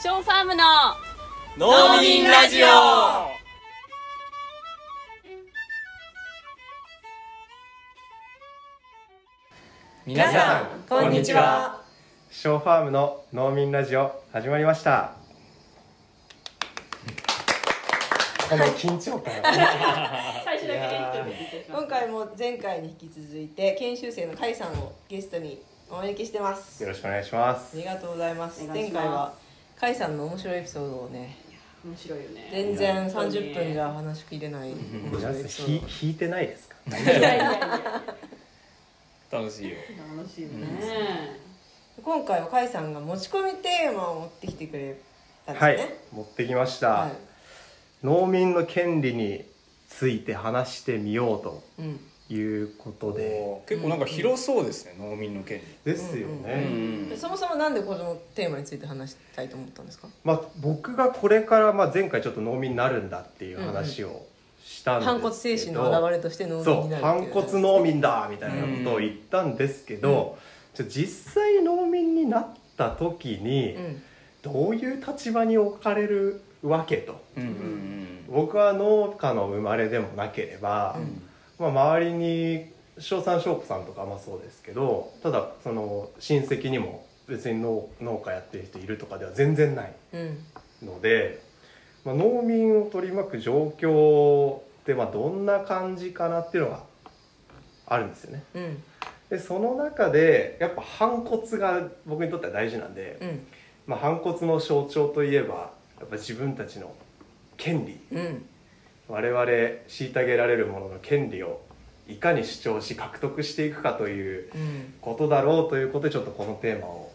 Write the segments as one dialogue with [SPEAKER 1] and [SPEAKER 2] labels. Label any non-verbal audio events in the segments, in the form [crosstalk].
[SPEAKER 1] ショーファームの
[SPEAKER 2] 農民ラジオ。皆さん
[SPEAKER 3] こんにちは。
[SPEAKER 4] ショーファームの農民ラジオ始まりました。この緊張感。
[SPEAKER 1] 最初だけ
[SPEAKER 3] 今回も前回に引き続いて研修生の甲斐さんをゲストにお招きしてます。
[SPEAKER 4] よろしくお願いします。
[SPEAKER 3] ありがとうございます
[SPEAKER 1] お願いします。
[SPEAKER 3] 前回は甲斐さんの面白いエピソードをね
[SPEAKER 1] 面白いよね。
[SPEAKER 3] 全然30分じゃ話しきれない。面白いエピソー
[SPEAKER 4] ひ引いてないですか？[laughs]
[SPEAKER 2] 楽しいよ。
[SPEAKER 1] 楽しいよね、
[SPEAKER 3] ド今回は甲斐さんが持ち込みテーマを持ってきてくれたんです
[SPEAKER 4] はい
[SPEAKER 3] ね
[SPEAKER 4] 持ってきました、
[SPEAKER 3] はい。
[SPEAKER 4] 農民の権利について話してみようと
[SPEAKER 3] うん
[SPEAKER 4] いうことで。
[SPEAKER 2] 結構なんか広そうですね、農民の権
[SPEAKER 4] ですよ
[SPEAKER 2] 利、
[SPEAKER 4] ね、
[SPEAKER 3] でそもそもなんでこのテーマについて話したいと思ったんですか？
[SPEAKER 4] まあ、僕がこれから、まあ、前回ちょっと農民になるんだっていう話をしたんですけど、
[SPEAKER 3] 反骨精神の表れとして農民
[SPEAKER 4] そう
[SPEAKER 3] になるっていう
[SPEAKER 4] 反骨農民だみたいなことを言ったんですけど、じゃあ実際農民になった時に
[SPEAKER 3] うん。
[SPEAKER 4] どういう立場に置かれるわけと。
[SPEAKER 2] うんうん
[SPEAKER 4] 僕は農家の生まれでもなければ、まあ、周りに翔さん翔子さんとかもそうですけどただその親戚にも別に農農家やってる人いるとかでは全然ない
[SPEAKER 3] うん。
[SPEAKER 4] ので、まあ、農民を取り巻く状況ってまあどんな感じかなっていうのがあるんですよね。
[SPEAKER 3] うん。
[SPEAKER 4] でその中でやっぱ反骨が僕にとっては大事なんで、
[SPEAKER 3] うん。
[SPEAKER 4] まあ、反骨の象徴といえばやっぱ自分たちの権利
[SPEAKER 3] うん
[SPEAKER 4] 我々虐げられるものの権利をいかに主張し獲得していくかという
[SPEAKER 3] うん。
[SPEAKER 4] ことだろうということでちょっとこのテーマを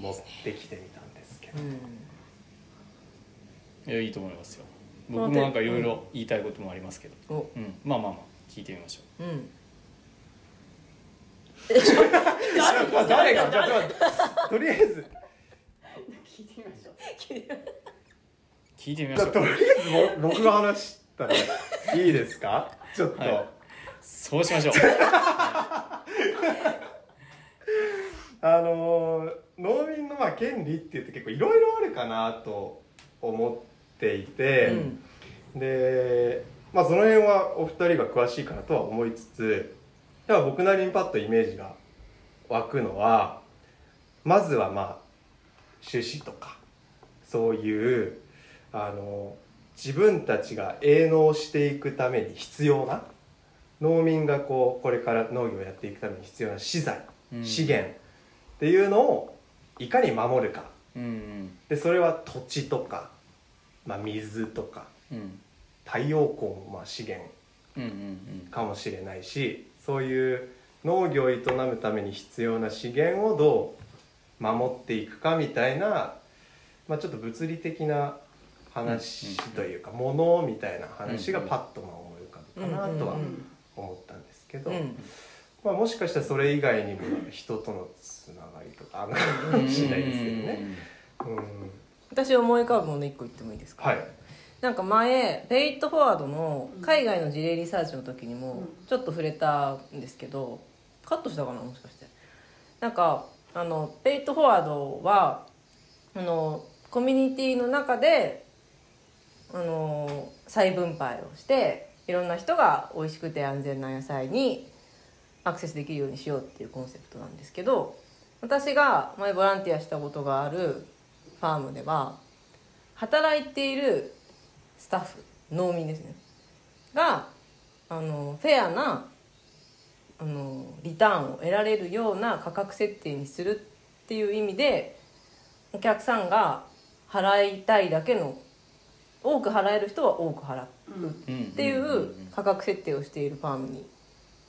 [SPEAKER 4] 持ってきてみたんですけど。
[SPEAKER 3] うん。
[SPEAKER 2] いやいいと思いますよ。僕もなんかいろいろ言いたいこともありますけど、
[SPEAKER 3] お。
[SPEAKER 2] うん、まあまあまあ聞いてみましょ
[SPEAKER 3] う。ん。[laughs]
[SPEAKER 4] まあ [laughs] 誰が？じゃあじゃあとりあえず。[laughs]
[SPEAKER 1] 聞いてみましょう
[SPEAKER 2] う聞いてみま
[SPEAKER 4] じゃあ
[SPEAKER 2] しょう
[SPEAKER 4] とりあえずぼ僕が話したらいいですか？[laughs] ちょっと、
[SPEAKER 2] はい。そうしましょう。[laughs]
[SPEAKER 4] あのー農民のまあ権利って言って結構いろいろあるかなと思っていて、で、まあ、その辺はお二人が詳しいかなとは思いつつやっぱ僕なりにパッとイメージが湧くのはまずはまあ趣旨とかそういうあの自分たちが営農していくために必要な農民がこうこれから農業をやっていくために必要な資材、
[SPEAKER 2] うん。
[SPEAKER 4] 資源っていうのをいかに守るか。
[SPEAKER 2] うんうん。
[SPEAKER 4] でそれは土地とか、まあ、水とか
[SPEAKER 2] うん。
[SPEAKER 4] 太陽光もまあ資源かもしれないしそういう農業を営むために必要な資源をどう守っていくかみたいな、まあ、ちょっと物理的な話というか、ものみたいな話がパッとまあ思い浮かぶかなとは
[SPEAKER 3] うん
[SPEAKER 4] 思ったんですけど、
[SPEAKER 3] うん
[SPEAKER 4] まあ、もしかしたらそれ以外にも人とのつながりとかあるかもしれないですけどね。うん。
[SPEAKER 3] 私思い浮かぶもの一個言ってもいいですか？
[SPEAKER 4] はい。
[SPEAKER 3] なんか前ペイットフォワードの海外の事例リサーチの時にもちょっと触れたんですけどカットしたかな？もしかして。なんかあのペイットフォワードはあのコミュニティの中であの再分配をしていろんな人が美味しくて安全な野菜にアクセスできるようにしようっていうコンセプトなんですけど私が前ボランティアしたことがあるファームでは働いているスタッフ農民ですね。があのフェアなあのリターンを得られるような価格設定にするっていう意味でお客さんが払いたいだけの多く払える人は多く払う。っていう価格設定をしているファームに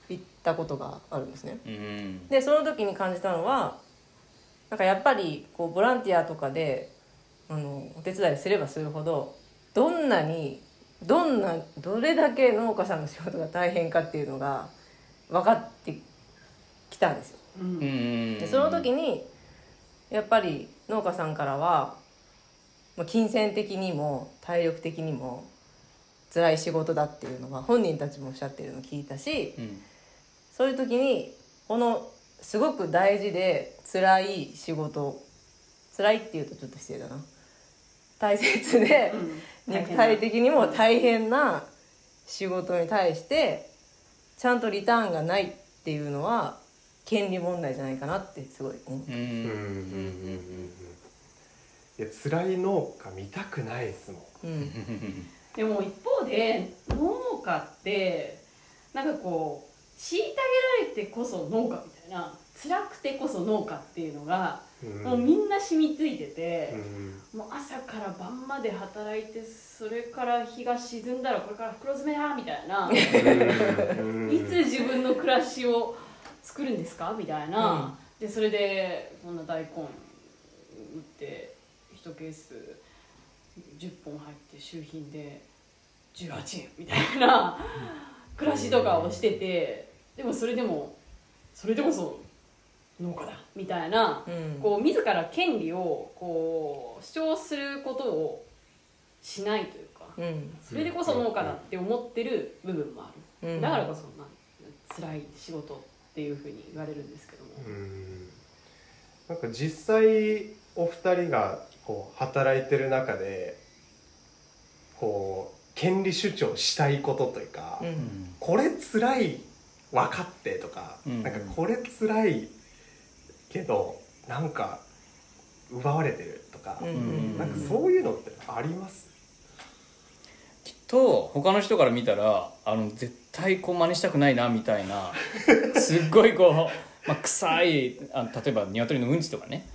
[SPEAKER 3] 行ったことがあるんですね。でその時に感じたのはなんかやっぱりこうボランティアとかであのお手伝いすればするほどどんなにどんなどれだけ農家さんの仕事が大変かっていうのが分かってきたんですよ。でその時にやっぱり農家さんからはまあ金銭的にも体力的にも辛い仕事だっていうのは本人たちもおっしゃってるのを聞いたし
[SPEAKER 2] うん。
[SPEAKER 3] そういう時にこのすごく大事で辛い仕事辛いっていうとちょっと失礼だな。大切で、
[SPEAKER 1] うん。
[SPEAKER 3] 肉体的にも大変な仕事に対してちゃんとリターンがないっていうのは権利問題じゃないかなってすごい思う
[SPEAKER 2] う。
[SPEAKER 4] うん。うんうんうんうんいや辛い農家見たくないですもん。
[SPEAKER 3] うん。[laughs]
[SPEAKER 1] でも一方で農家ってなんかこう虐げられてこそ農家みたいな辛くてこそ農家っていうのが、
[SPEAKER 4] うん。
[SPEAKER 1] もうみんな染みついてて
[SPEAKER 4] う、ん。
[SPEAKER 1] もう朝から晩まで働いてそれから日が沈んだらこれから袋詰めだみたいな。[laughs]
[SPEAKER 4] うん。
[SPEAKER 1] いつ自分の暮らしを作るんですかみたいな、でそれでこんな大根売って1ケース10本入って周品で18円みたいな暮らしとかをしててでもそれでもそれでこそ農家だみたいな
[SPEAKER 3] うん。
[SPEAKER 1] こう自ら権利をこう主張することをしないというか
[SPEAKER 3] うん。
[SPEAKER 1] それでこそ農家だって思ってる部分もある。
[SPEAKER 3] うん。
[SPEAKER 1] だからこそ、まあ、辛い仕事っていうふうに言われるんですけども、
[SPEAKER 4] うん。なんか実際お二人がこう働いてる中でこう権利主張したいことというか、
[SPEAKER 3] うん。
[SPEAKER 4] これ辛い分かってとか、
[SPEAKER 2] うん。
[SPEAKER 4] なんかこれ辛いけどなんか奪われてるとか、
[SPEAKER 3] うん。うん
[SPEAKER 4] なんかそういうのってあります、
[SPEAKER 2] きっと他の人から見たらあの絶対こう真似したくないなみたいなすっごいこう、まあ、臭いあの例えば鶏のうんちとかね、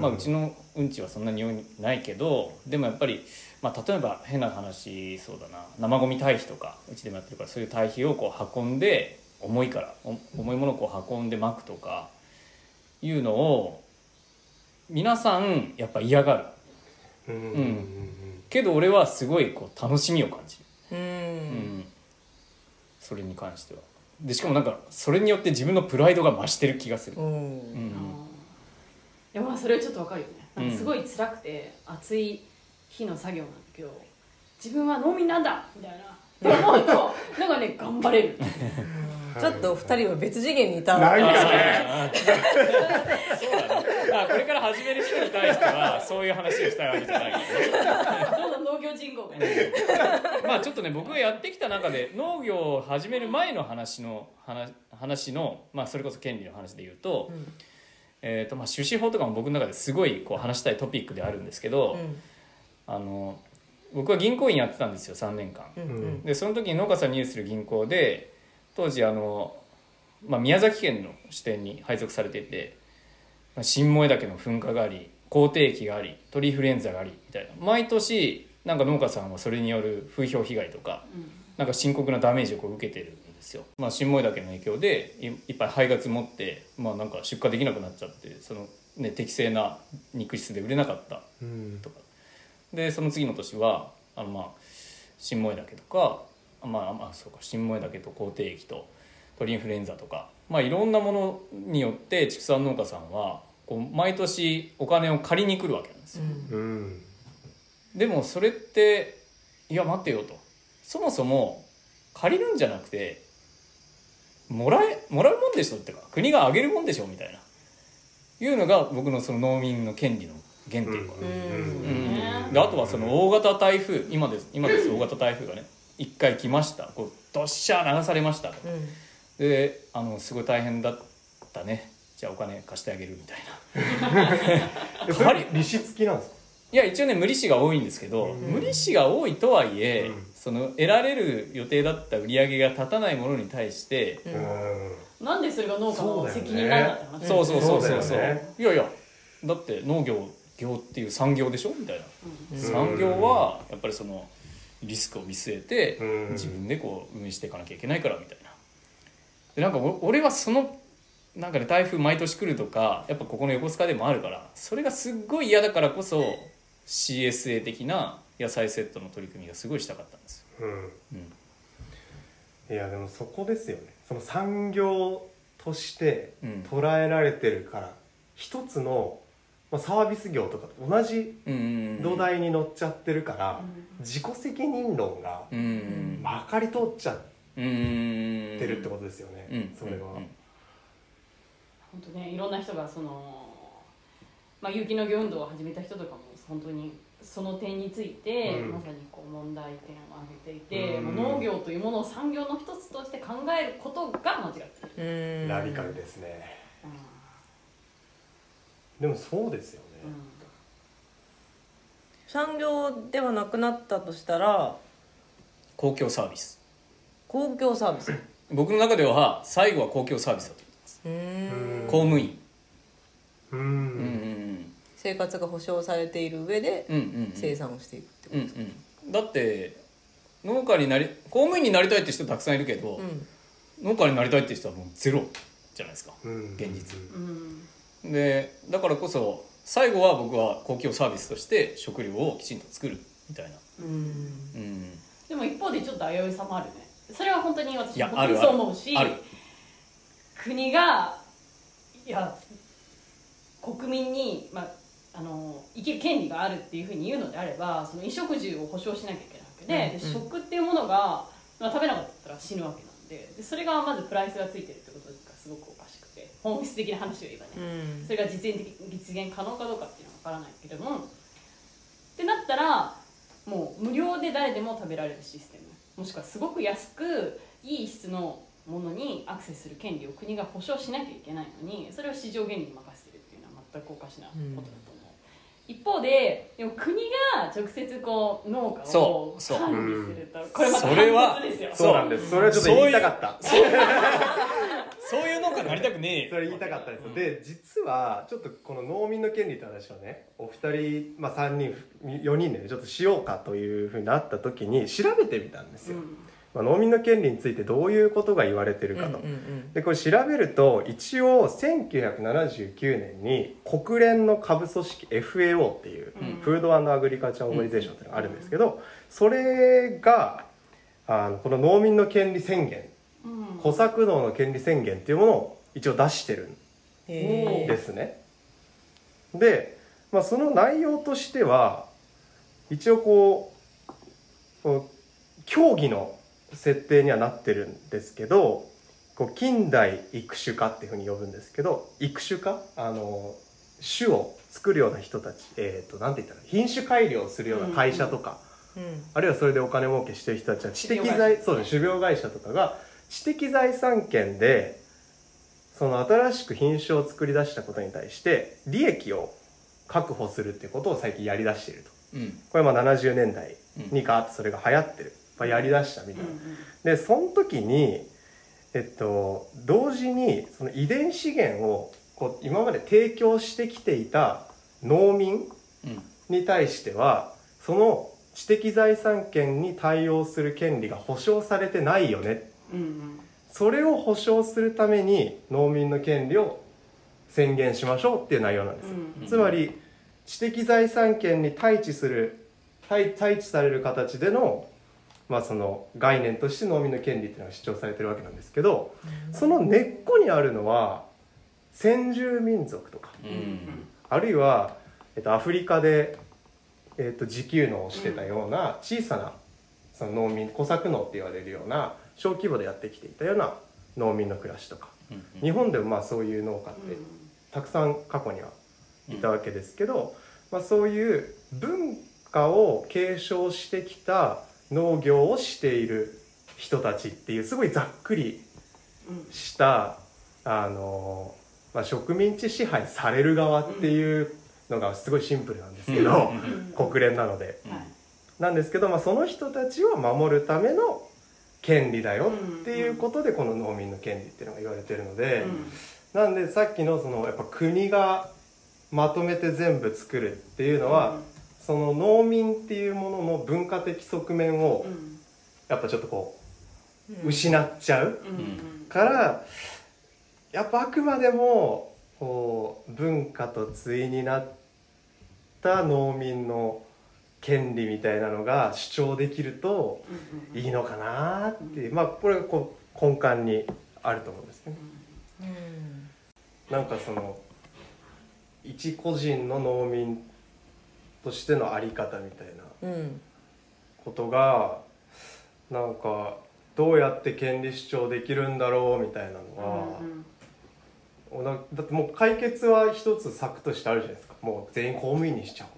[SPEAKER 2] まあ、うちのうんちはそんな匂いないけどでもやっぱり、まあ、例えば変な話そうだな。生ゴミ堆肥とかうちでもやってるからそういう堆肥をこう運んで重いからお重いものをこう運んで巻くとかいうのを皆さんやっぱ嫌がる。
[SPEAKER 4] うん。うん。
[SPEAKER 2] うんけど俺はすごいこう楽しみを感じる。
[SPEAKER 3] う
[SPEAKER 2] うんん。それに関してはでしかもなんかそれによって自分のプライドが増してる気がする、
[SPEAKER 3] うん。
[SPEAKER 2] うん。
[SPEAKER 1] それはちょっとわかるよね。なん。
[SPEAKER 2] うん
[SPEAKER 1] かすごい辛くて暑い日の作業なんだけど自分は農民なんだみたいな。って思うとなんかね頑張れる。[laughs]
[SPEAKER 3] ちょっと二人は別次元にいた。
[SPEAKER 4] なんかね。[laughs]
[SPEAKER 2] そうだね。あこれから始める人に対してはそういう話をしたいわけじゃないけど [laughs]
[SPEAKER 1] 農業人口が。[laughs]
[SPEAKER 2] まあちょっとね僕がやってきた中で農業を始める前の話の話話の、まあ、それこそ権利の話で言うと,、えーとまあ、種子法とかも僕の中ですごいこう話したいトピックであるんですけど、
[SPEAKER 3] うん。
[SPEAKER 2] あの僕は銀行員やってたんですよ3年間。
[SPEAKER 3] うん。うん。
[SPEAKER 2] でその時に農家さんに入する銀行で当時あの、まあ、宮崎県の支店に配属されていて、まあ、新燃岳の噴火があり口蹄疫があり鳥インフルエンザがありみたいな。毎年なんか農家さんはそれによる風評被害とかなんか深刻なダメージをこう受けてるんですよ、まあ、新燃岳の影響でいいっぱい灰が積もって、まあ、なんか出荷できなくなっちゃってその、ね、適正な肉質で売れなかった
[SPEAKER 4] うん。
[SPEAKER 2] とかでその次の年はあのまあ新燃岳とかまあまあそうか新燃岳と口蹄疫と鳥インフルエンザとかまあいろんなものによって畜産農家さんはこう毎年お金を借りに来るわけなんですよ、
[SPEAKER 4] うん
[SPEAKER 2] でもそれっていや待ってよと。そもそも借りるんじゃなくてもらえもらうもんでしょってか国があげるもんでしょみたいな。いうのが僕のその農民の権利の原点か。な、であとはその大型台風今です今です大型台風がね一回来ました。こうどっしゃー流されました
[SPEAKER 3] うん。
[SPEAKER 2] であのすごい大変だったね。じゃあお金貸してあげるみたいな。[laughs]
[SPEAKER 4] えそれ利子付きなんですか？
[SPEAKER 2] いや一応ね無利子が多いんですけど、
[SPEAKER 4] うん。
[SPEAKER 2] 無利子が多いとはいえ、
[SPEAKER 4] うん。
[SPEAKER 2] その得られる予定だった売り上げが立たないものに対して、
[SPEAKER 4] うん。
[SPEAKER 1] なんでそれが農家の責任なんだって話
[SPEAKER 2] そうそうそうそう。そう
[SPEAKER 4] ね。
[SPEAKER 2] いやいやだって農業業っていう産業でしょ？みたいな、
[SPEAKER 3] うん。
[SPEAKER 2] 産業はやっぱりそのリスクを見据えて、
[SPEAKER 4] うん。
[SPEAKER 2] 自分でこう運営していかなきゃいけないからみたいな。でなんかお俺はそのなんかね台風毎年来るとかやっぱここの横須賀でもあるからそれがすっごい嫌だからこそ CSA 的な野菜セットの取り組みがすごいしたかったんですよ、
[SPEAKER 4] うん。
[SPEAKER 2] うん。
[SPEAKER 4] いやでもそこですよね。その産業として
[SPEAKER 2] うん。
[SPEAKER 4] 捉えられてるから一つの、まあ、サービス業とかと同じ
[SPEAKER 2] うんうん
[SPEAKER 4] 土台に乗っちゃってるから、
[SPEAKER 1] うん。
[SPEAKER 4] 自己責任論が
[SPEAKER 2] うんうん
[SPEAKER 4] まかり通っちゃっ
[SPEAKER 2] うんうん
[SPEAKER 4] てるってことですよね、
[SPEAKER 2] うん
[SPEAKER 4] それは、
[SPEAKER 2] うん
[SPEAKER 1] 本当ねいろんな人がそのまあ、有機農業運動を始めた人とかも本当にその点について、
[SPEAKER 4] うん。
[SPEAKER 1] まさにこう問題点を挙げていて、
[SPEAKER 4] うん。
[SPEAKER 1] まあ農業というものを産業の一つとして考えることが間違ってる、
[SPEAKER 3] うん。
[SPEAKER 4] ラディカルですね。
[SPEAKER 1] うん。
[SPEAKER 4] でもそうですよね、
[SPEAKER 3] 産業ではなくなったとしたら
[SPEAKER 2] 公共サービス。
[SPEAKER 3] 公共サービス。う [coughs]
[SPEAKER 2] 僕の中では最後は公共サービスだと
[SPEAKER 3] ーん。
[SPEAKER 2] 公務員。
[SPEAKER 4] うん
[SPEAKER 2] うんうん
[SPEAKER 3] 生活が保障されている上で
[SPEAKER 2] うん
[SPEAKER 3] 生産をしていくってこ
[SPEAKER 2] うんうん。だって農家になり公務員になりたいって人たくさんいるけど、
[SPEAKER 3] と、うん。
[SPEAKER 2] 農家になりたいって人はもうゼロじゃないですか
[SPEAKER 4] うん。
[SPEAKER 2] 現実。
[SPEAKER 1] うん。
[SPEAKER 2] でだからこそ最後は僕は公共サービスとして食料をきちんと作るみたいな。
[SPEAKER 3] うん。
[SPEAKER 2] うん。
[SPEAKER 1] でも一方でちょっと危うさもあるね。それは本当に私
[SPEAKER 2] いや
[SPEAKER 1] も本当に
[SPEAKER 2] ある。
[SPEAKER 1] そう思うし
[SPEAKER 2] ある。
[SPEAKER 1] 国がいや国民に、まあ、あの生きる権利があるっていうふうに言うのであればその衣食住を保障しなきゃいけないわけで,で、
[SPEAKER 3] うん。うん
[SPEAKER 1] 食っていうものが、まあ、食べなかったら死ぬわけなんででそれがまずプライスがついてるってことがすごくおかしくて本質的な話を言えばね、
[SPEAKER 3] うん。
[SPEAKER 1] それが実現的実現可能かどうかっていうのは分からないけれどもってなったらもう無料で誰でも食べられるシステム。もしくはすごく安くいい質のものにアクセスする権利を国が保障しなきゃいけないのにそれを市場原理に任せてるっていうのは全くおかしなことだと思う、一方ででも国が直接こう農家を
[SPEAKER 2] そうそう。
[SPEAKER 1] 管理するとこれまた
[SPEAKER 2] それは
[SPEAKER 1] 反発ですよ。
[SPEAKER 4] そう。なんです。それはちょっと言いたかった。
[SPEAKER 2] そう。いう農家になりたくねえ
[SPEAKER 4] それ言いたかったです、で実はちょっとこの農民の権利って話をねお二人、まあ、3人4人でねちょっとしようかというふうになった時に調べてみたんですよ、
[SPEAKER 1] うん
[SPEAKER 4] まあ、農民の権利についてどういうことが言われてるかと、でこれ調べると一応1979年に国連の下部組織 FAO っていう、
[SPEAKER 1] うん。
[SPEAKER 4] フードアグリカルチャーオーガニゼーションっていうのがあるんですけど、それがあのこの農民の権利宣言
[SPEAKER 1] うん。
[SPEAKER 4] 小作農の権利宣言っていうものを一応出してるん
[SPEAKER 3] へ
[SPEAKER 4] ですね。で、まあ、その内容としては一応こうこう競技の設定にはなってるんですけどこう近代育種家っていうふうに呼ぶんですけど育種家あの種を作るような人たち、えー、となんて言ったら品種改良するような会社とか、
[SPEAKER 3] えうん。
[SPEAKER 4] あるいはそれでお金儲けしてる人たちは知的財そうです種苗会社とかが知的財産権でその新しく品種を作り出したことに対して利益を確保するっていうことを最近やりだしていると。
[SPEAKER 2] うん。
[SPEAKER 4] これはまあ70年代にガーッとそれが流行ってる、まあ、やりだしたみたいな、でその時にえっと同時にその遺伝資源をこう今まで提供してきていた農民
[SPEAKER 2] うん
[SPEAKER 4] に対してはその知的財産権に対応する権利が保障されてないよね。
[SPEAKER 1] うんうん。
[SPEAKER 4] それを保障するために農民の権利を宣言しましょうっていう内容なんです、
[SPEAKER 1] うん。
[SPEAKER 4] つまり知的財産権に対峙する対対峙される形での,、まあその概念として農民の権利っていうのが主張されてるわけなんですけどその根っこにあるのは先住民族とか
[SPEAKER 2] うん。
[SPEAKER 4] あるいは、えっと、アフリカで、えっと、自給農をしてたような小さなその農民小作農って言われるような小規模でやってきていたような農民の暮らしとか。
[SPEAKER 2] うん
[SPEAKER 4] 日本でもまあそういう農家ってたくさん過去にはいたわけですけど、まあ、そういう文化を継承してきた農業をしている人たちっていうすごいざっくり
[SPEAKER 1] うん
[SPEAKER 4] したあの、まあ、植民地支配される側っていうのがすごいシンプルなんですけど、
[SPEAKER 2] うん。
[SPEAKER 4] 国連なので。なんですけど、まあ、その人たちを守るための権利だよっていうことでこの農民の権利っていうのが言われてるので、なんでさっきのそのやっぱ国がまとめて全部作るっていうのは、その農民っていうものの文化的側面を
[SPEAKER 1] うん。
[SPEAKER 4] やっぱちょっとこ
[SPEAKER 3] う
[SPEAKER 4] 失っちゃう。からやっぱあくまでもこう文化と対になった農民の権利みたいなのが主張できると
[SPEAKER 1] うん
[SPEAKER 4] いいのかなっていう。まあこれがこう根幹にあると思うんですね。
[SPEAKER 3] うん。
[SPEAKER 4] なんかその一個人の農民としてのあり方みたいな
[SPEAKER 3] うん。
[SPEAKER 4] ことがなんかどうやって権利主張できるんだろうみたいなのは
[SPEAKER 1] うん
[SPEAKER 4] おなだってもう解決は一つ策としてあるじゃないですか。もう全員公務員にしちゃおう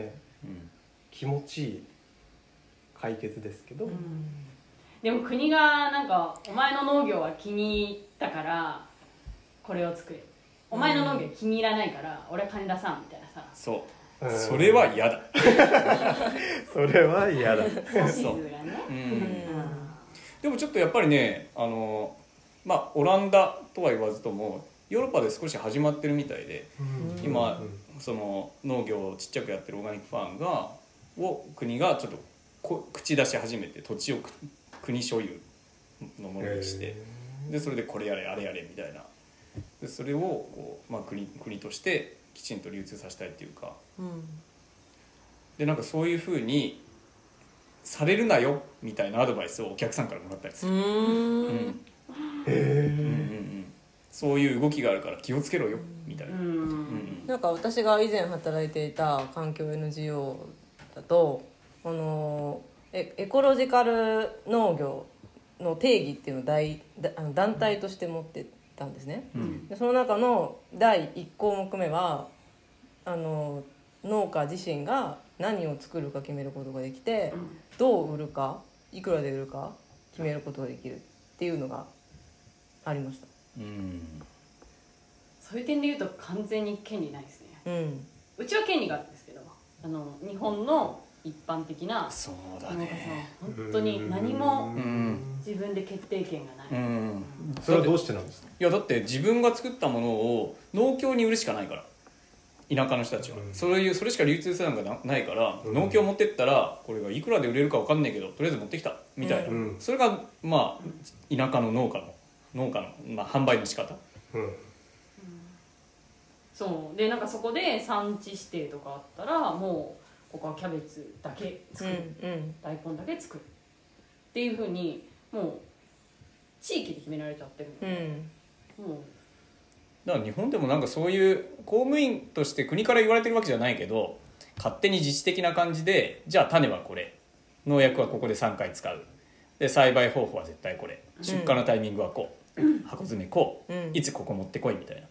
[SPEAKER 4] って。ね。
[SPEAKER 2] うん。
[SPEAKER 4] 気持ちいい解決ですけど、
[SPEAKER 1] でも国がなんかお前の農業は気に入ったからこれを作れ。お前の農業気に入らないから俺は金出さんみたいなさ。
[SPEAKER 2] そう。
[SPEAKER 4] うん [laughs]
[SPEAKER 2] それは嫌だ。
[SPEAKER 4] それは嫌だ。
[SPEAKER 1] 指図がね
[SPEAKER 2] うん。でもちょっとやっぱりねあのまあオランダとは言わずともヨーロッパで少し始まってるみたいで今その農業をちっちゃくやってるオーガニックファームがを国がちょっとこ口出し始めて土地をく国所有のものにしてでそれでこれやれあれやれみたいな。でそれをこう、まあ、国国としてきちんと流通させたいっていうか。
[SPEAKER 3] うん。
[SPEAKER 2] でなんかそういうふうにされるなよみたいなアドバイスをお客さんからもらったりす
[SPEAKER 3] う
[SPEAKER 2] る、うん。
[SPEAKER 3] ん
[SPEAKER 2] うんうんうん。そういう動きがあるから気をつけろよみたいな、
[SPEAKER 1] うん。
[SPEAKER 2] うん
[SPEAKER 3] なんか私が以前働いていた環境 NGO だとあのエエコロジカル農業の定義っていうのを大だあの団体として持ってたんですね、
[SPEAKER 2] うん。
[SPEAKER 3] でその中の第1項目目はあの農家自身が何を作るか決めることができて、どう売るかいくらで売るか決めることができるっていうのがありました。
[SPEAKER 2] うん。
[SPEAKER 1] そういう点で言うと完全に権利ないですね。
[SPEAKER 3] うん。
[SPEAKER 1] うちは権利があるんですけどあの日本の一般的な
[SPEAKER 2] そうだ
[SPEAKER 1] 農家
[SPEAKER 2] ね
[SPEAKER 1] さん本当に何も
[SPEAKER 2] うん。
[SPEAKER 1] 自分で決定権がない、
[SPEAKER 2] うん。
[SPEAKER 4] それはどうしてなんですか？
[SPEAKER 2] いやだって自分が作ったものを農協に売るしかないから。田舎の人たちは、
[SPEAKER 4] うん。
[SPEAKER 2] そういうそれしか流通手段がなないから、
[SPEAKER 4] うん。
[SPEAKER 2] 農協持ってったらこれがいくらで売れるか分かんないけどとりあえず持ってきた。みたいな、
[SPEAKER 4] うん。
[SPEAKER 2] それがまあ田舎の農家の農家の、まあ、販売の仕方。
[SPEAKER 4] うん。
[SPEAKER 1] そう。でなんかそこで産地指定とかあったらもうここはキャベツだけ
[SPEAKER 3] う
[SPEAKER 1] 作る、
[SPEAKER 3] んうん。
[SPEAKER 1] 大根だけ作るっていうふうにもう地域で決められちゃってる
[SPEAKER 3] うん。
[SPEAKER 1] のも
[SPEAKER 2] だから日本でもなんかそういう公務員として国から言われてるわけじゃないけど勝手に自治的な感じでじゃあ種はこれ。農薬はここで3回使う。で栽培方法は絶対これ。出荷のタイミングはこう、箱詰めこう、
[SPEAKER 3] うん。
[SPEAKER 2] いつここ持ってこいみたいな。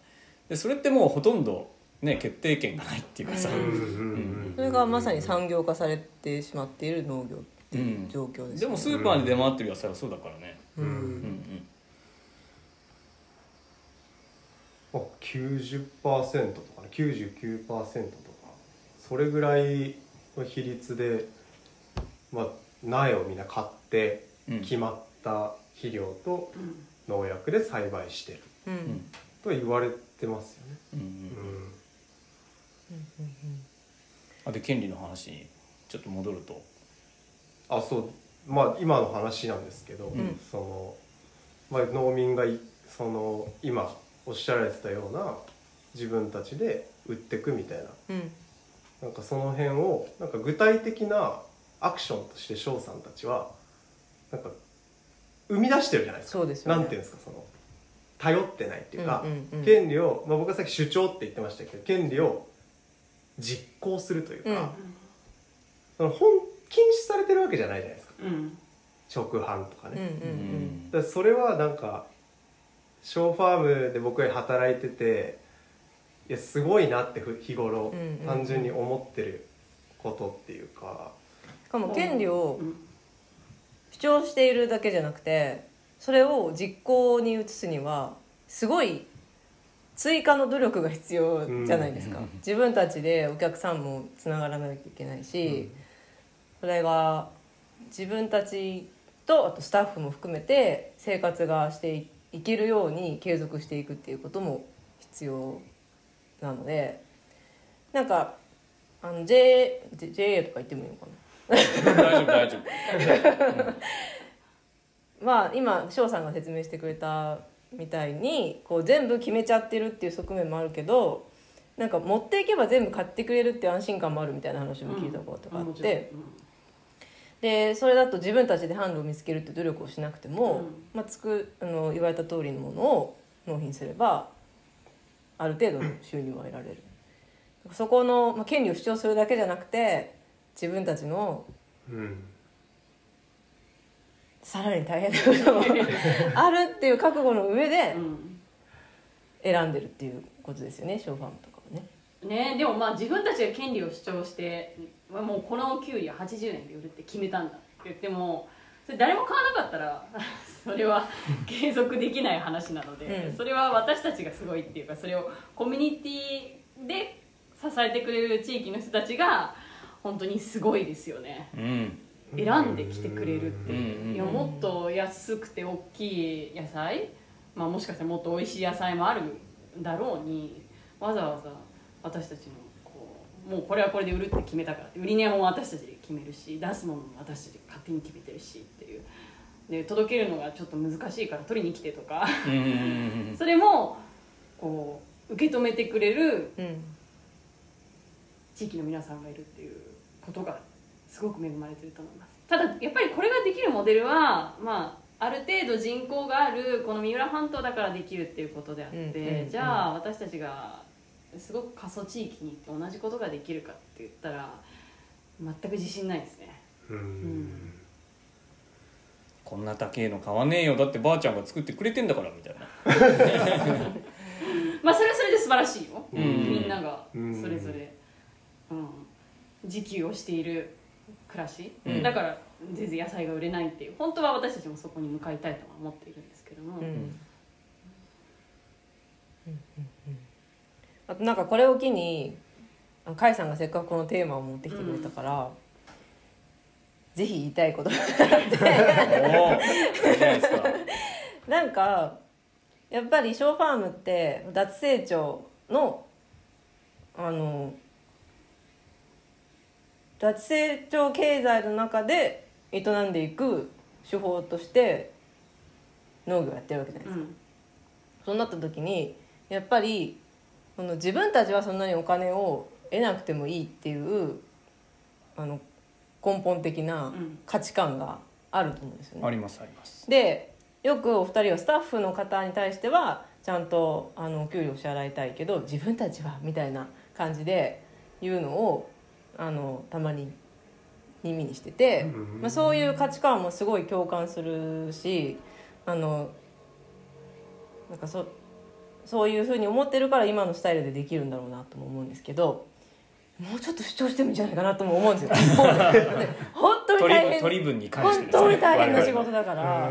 [SPEAKER 2] でそれってもうほとんど、ね、決定権がないっていうかさ、
[SPEAKER 3] うん
[SPEAKER 4] うんうん
[SPEAKER 3] それがまさに産業化されてしまっている農業っていう状況です、
[SPEAKER 2] でもスーパーに出回ってる野菜はそうだからね、
[SPEAKER 3] う
[SPEAKER 4] うん
[SPEAKER 2] うん。ん
[SPEAKER 4] あ90%とかね。99%とか。それぐらいの比率で、まあ、苗をみんな買って
[SPEAKER 2] うん。
[SPEAKER 4] 決まった肥料と
[SPEAKER 1] う、うん。
[SPEAKER 4] 農薬で栽培してる
[SPEAKER 3] うんうん。
[SPEAKER 2] うん。
[SPEAKER 4] と言われてますよね。
[SPEAKER 2] うんうん。
[SPEAKER 4] うん
[SPEAKER 2] あで権利の話にちょっと戻ると。
[SPEAKER 4] あそう。まあ今の話なんですけど、
[SPEAKER 2] ん。
[SPEAKER 4] その、まあ、農民がいその今おっしゃられてたような自分たちで売ってくみたいな。
[SPEAKER 3] うん。
[SPEAKER 4] なんかその辺をなんか具体的なアクションとして翔さんたちはなんか生み出してるじゃないですか。
[SPEAKER 3] そうですよね。
[SPEAKER 4] なんていうんですかその頼ってないっていうか、権利を、まあ、僕はさっき主張って言ってましたけど権利を実行するというか、
[SPEAKER 3] うん。
[SPEAKER 4] その本禁止されてるわけじゃないじゃないですか。
[SPEAKER 1] うん。
[SPEAKER 4] 直販とか
[SPEAKER 3] うんう
[SPEAKER 4] ね。
[SPEAKER 3] ん。
[SPEAKER 4] だからそれはなんかショーファームで僕が働いてていやすごいなってふ日頃単純に思ってることっていうか、
[SPEAKER 3] しかも権利を
[SPEAKER 1] うん。
[SPEAKER 3] 主張しているだけじゃなくてそれを実行に移すにはすごい追加の努力が必要じゃないですか、
[SPEAKER 2] うん。
[SPEAKER 3] 自分たちでお客さんもつながらなきゃいけないし、それが自分たちとあとスタッフも含めて生活がしていけるように継続していくっていうことも必要なのでなんかあの J JA とか言ってもいいのかな？
[SPEAKER 2] 大丈夫大丈夫。[laughs]
[SPEAKER 3] まあ今翔さんが説明してくれたみたいにこう全部決めちゃってるっていう側面もあるけどなんか持っていけば全部買ってくれるっていう安心感もあるみたいな話も聞いたことがあって、でそれだと自分たちで販路を見つけるって努力をしなくても、
[SPEAKER 1] うん。
[SPEAKER 3] まあ、つくあの言われた通りのものを納品すればある程度の収入は得られる。そこの、まあ、権利を主張するだけじゃなくて自分たちの
[SPEAKER 4] うん
[SPEAKER 3] さらに大変なことも [laughs] あるっていう覚悟の上で
[SPEAKER 1] うん。
[SPEAKER 3] 選んでるっていうことですよねショーファームとかはね。
[SPEAKER 1] ねでもまあ自分たちが権利を主張してまあもうこのキュウリは80年で売るって決めたんだって言ってもそれ誰も買わなかったら [laughs] それは継続できない話なので、
[SPEAKER 3] うん。
[SPEAKER 1] それは私たちがすごいっていうかそれをコミュニティで支えてくれる地域の人たちが本当にすごいですよね。
[SPEAKER 2] うん
[SPEAKER 1] 選んできてくれるって。いう、やもっと安くて大きい野菜、まあ、もしかしたらもっと美味しい野菜もあるだろうにわざわざ私たちのこうもうこれはこれで売るって決めたからって売り値も私たちで決めるし出すものも私たちで勝手に決めてるしっていう。で届けるのがちょっと難しいから取りに来てとか。それもこう受け止めてくれる
[SPEAKER 3] うん。
[SPEAKER 1] 地域の皆さんがいるっていうことがすごく恵まれてると思います。ただやっぱりこれができるモデルはまあある程度人口があるこの三浦半島だからできるっていうことであって、
[SPEAKER 3] うんうんうん
[SPEAKER 1] じゃあ私たちがすごく過疎地域に行って同じことができるかって言ったら全く自信ないですね。
[SPEAKER 4] うん。
[SPEAKER 2] こんな高えの買わねえよ。だってばあちゃんが作ってくれてんだからみたいな。[laughs]
[SPEAKER 1] まあそれはそれで素晴らしいよ、
[SPEAKER 2] うん。
[SPEAKER 1] みんなが
[SPEAKER 4] うん。
[SPEAKER 1] それぞれ、うん、自給をしている暮らし、
[SPEAKER 2] うん。
[SPEAKER 1] だから全然野菜が売れないっていう。本当は私たちもそこに向かいたいとは思っているんですけども、
[SPEAKER 3] うん。うん。うん。うん。あとなんかこれを機にあ甲斐さんがせっかくこのテーマを持ってきてくれたから、ぜひ言いたいことが
[SPEAKER 2] おお [laughs] いいじゃないですか。
[SPEAKER 3] なんかやっぱりショーファームって脱成長のあの脱成長経済の中で営んでいく手法として農業やってるわけじゃないですか。
[SPEAKER 1] うん
[SPEAKER 3] そうなった時にやっぱりこの自分たちはそんなにお金を得なくてもいいっていうあの根本的な価値観があると思うんですよね。
[SPEAKER 2] ありますあります
[SPEAKER 3] でよくお二人はスタッフの方に対してはちゃんとあのお給料を支払いたいけど自分たちはみたいな感じで言うのをあのたまに耳にしてて、
[SPEAKER 4] うん。
[SPEAKER 3] まあ、そういう価値観もすごい共感するしあのなんかそそういうふうに思ってるから今のスタイルでできるんだろうなとも思うんですけどもうちょっと主張してもいいんじゃないかなとも思うんですよ。本当に大変。
[SPEAKER 2] 取り分に関してね
[SPEAKER 3] 当に大変な仕事だから。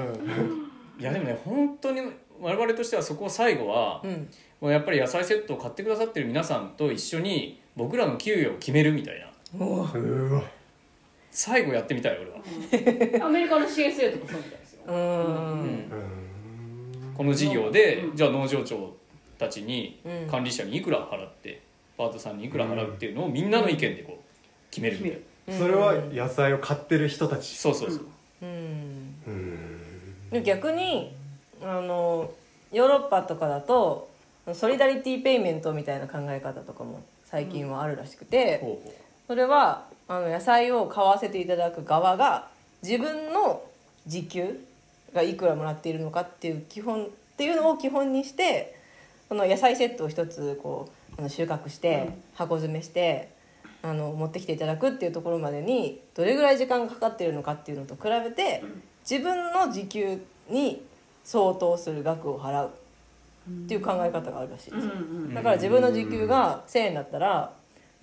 [SPEAKER 2] いやでもね本当に我々としてはそこを最後は、
[SPEAKER 3] うん。
[SPEAKER 2] もうやっぱり野菜セットを買ってくださってる皆さんと一緒に僕らの給与を決めるみたいな。
[SPEAKER 3] もう
[SPEAKER 4] うわ
[SPEAKER 2] 最後やってみたい俺は、
[SPEAKER 1] アメリカの CSA とかそうみたいですよ、
[SPEAKER 3] うーん。
[SPEAKER 4] うん。
[SPEAKER 2] この事業で、
[SPEAKER 1] うん。
[SPEAKER 2] じゃあ農場長たちに
[SPEAKER 3] うん。
[SPEAKER 2] 管理者にいくら払ってパートさんにいくら払うっていうのをみんなの意見でこう決めるみたいな、
[SPEAKER 4] それは野菜を買ってる人たち。
[SPEAKER 2] そうそうそう、
[SPEAKER 3] うん。
[SPEAKER 4] うん。
[SPEAKER 3] で逆にあのヨーロッパとかだとソリダリティペイメントみたいな考え方とかも最近はあるらしくて、
[SPEAKER 2] ほうほう
[SPEAKER 3] それはあの野菜を買わせていただく側が自分の時給がいくらもらっているのかっていう基本っていうのを基本にしてこの野菜セットを一つこうあの収穫して箱詰めしてあの持ってきていただくっていうところまでにどれぐらい時間がかかっているのかっていうのと比べて自分の時給に相当する額を払うっていう考え方があるらしいですよ。だから自分の時給が1,000円だったら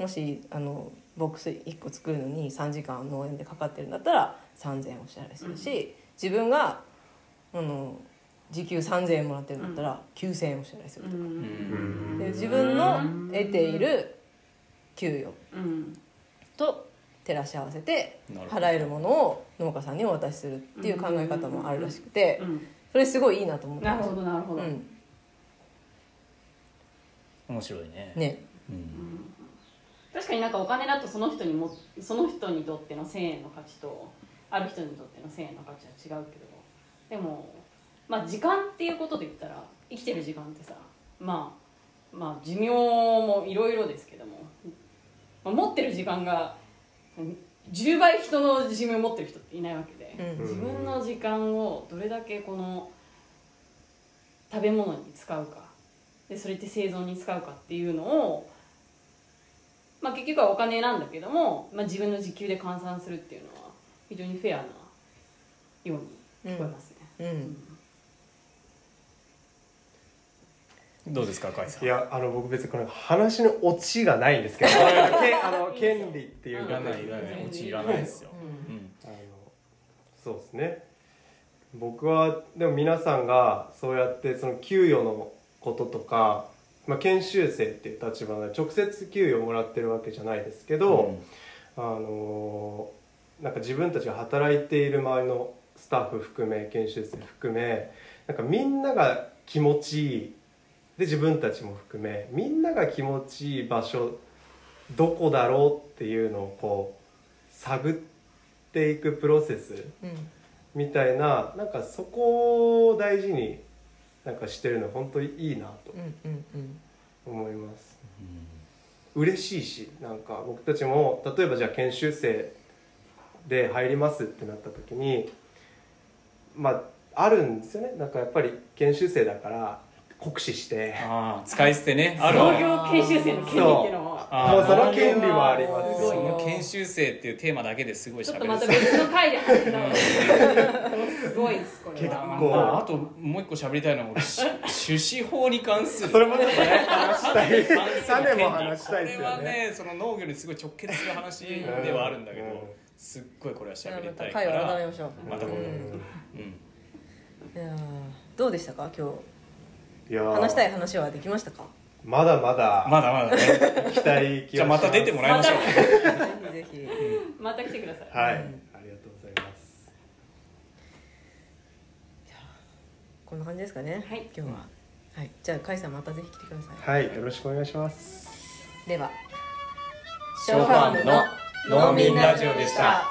[SPEAKER 3] もしあのボックス1個作るのに3時間農園でかかってるんだったら3,000円お支払いするし、自分があの時給3,000円もらってるんだったら9,000円お支払いするとか、
[SPEAKER 2] うん。
[SPEAKER 3] で自分の得ている給与
[SPEAKER 1] うん。
[SPEAKER 3] と照らし合わせて払えるものを農家さんにお渡しするっていう考え方もあるらしくて
[SPEAKER 1] うん。
[SPEAKER 3] それすごいいいなと思って
[SPEAKER 1] なるほどなるほど、
[SPEAKER 3] うん。
[SPEAKER 2] 面白いね。
[SPEAKER 3] ね。
[SPEAKER 2] うん
[SPEAKER 1] 確かになんかお金だとその人にもその人にとっての1,000円の価値とある人にとっての1,000円の価値は違うけど。でもまあ時間っていうことで言ったら生きてる時間ってさまあまあ寿命もいろいろですけども、まあ、持ってる時間がうん10倍人の寿命を持ってる人っていないわけで、
[SPEAKER 3] うん。
[SPEAKER 1] 自分の時間をどれだけこの食べ物に使うかでそれって生存に使うかっていうのをまあ、結局はお金なんだけども、まあ、自分の時給で換算するっていうのは非常にフェアなように聞こえますね、
[SPEAKER 3] うん。
[SPEAKER 2] どうですか甲斐さん。
[SPEAKER 4] いやあの僕別にこの話のオチがないんですけど [laughs] けあの権利っていうか
[SPEAKER 2] いらないいらないオチいらないですよ、うん。
[SPEAKER 4] あのそうですね。僕はでも皆さんがそうやってその給与のこととか、まあ、研修生っていう立場で直接給与をもらってるわけじゃないですけど、あのなんか自分たちが働いている周りのスタッフ含め研修生含めなんかみんなが気持ちいいで自分たちも含めみんなが気持ちいい場所どこだろうっていうのをこう探っていくプロセス
[SPEAKER 3] うん。
[SPEAKER 4] みたいななんかそこを大事になんかしてるの本当にいいなと
[SPEAKER 3] うんうんうん
[SPEAKER 4] 思います。嬉しいしなんか僕たちも例えばじゃあ研修生で入りますってなった時にまああるんですよね。なんかやっぱり研修生だから酷使して。
[SPEAKER 2] ああ使い捨てね。[laughs] ある
[SPEAKER 1] 農業研修生の権利っていう。のも
[SPEAKER 2] あー
[SPEAKER 4] もうその権利もあります。
[SPEAKER 1] すごいよ
[SPEAKER 2] その研修生っていうテーマだけですごい
[SPEAKER 1] ちょっとまた別の回で話したすごいですこれ
[SPEAKER 4] 結
[SPEAKER 1] は
[SPEAKER 4] 構。
[SPEAKER 2] ああともう一個喋りたいのは俺し [laughs] 種子法に関する。
[SPEAKER 4] それもちょっとね話したい。種も話したいです
[SPEAKER 2] これは
[SPEAKER 4] よね
[SPEAKER 2] ねその農業にすごい直結する話ではあるんだけど、
[SPEAKER 4] うん。
[SPEAKER 2] すっごいこれは喋りたいか
[SPEAKER 3] た会を改め
[SPEAKER 2] ら
[SPEAKER 3] ましょう
[SPEAKER 2] また今度、
[SPEAKER 3] うん。
[SPEAKER 2] うん
[SPEAKER 3] いやーどうでしたか？今
[SPEAKER 4] いやー。
[SPEAKER 3] 日話したい話はできましたか？
[SPEAKER 4] まだまだ。
[SPEAKER 2] まだまだね。
[SPEAKER 4] 行きたい気
[SPEAKER 2] じゃあまた出てもらいましょう、
[SPEAKER 3] ぜひぜひ。
[SPEAKER 1] また来てください。
[SPEAKER 4] はい、
[SPEAKER 3] うん。
[SPEAKER 4] ありがとうございます
[SPEAKER 3] こんな感じですかね、
[SPEAKER 1] はい。
[SPEAKER 3] 今日は、はい、じゃあ甲斐さんまたぜひ来てください、
[SPEAKER 4] はい。よろしくお願いします。
[SPEAKER 3] では
[SPEAKER 2] ショーファームの農民ラジオでした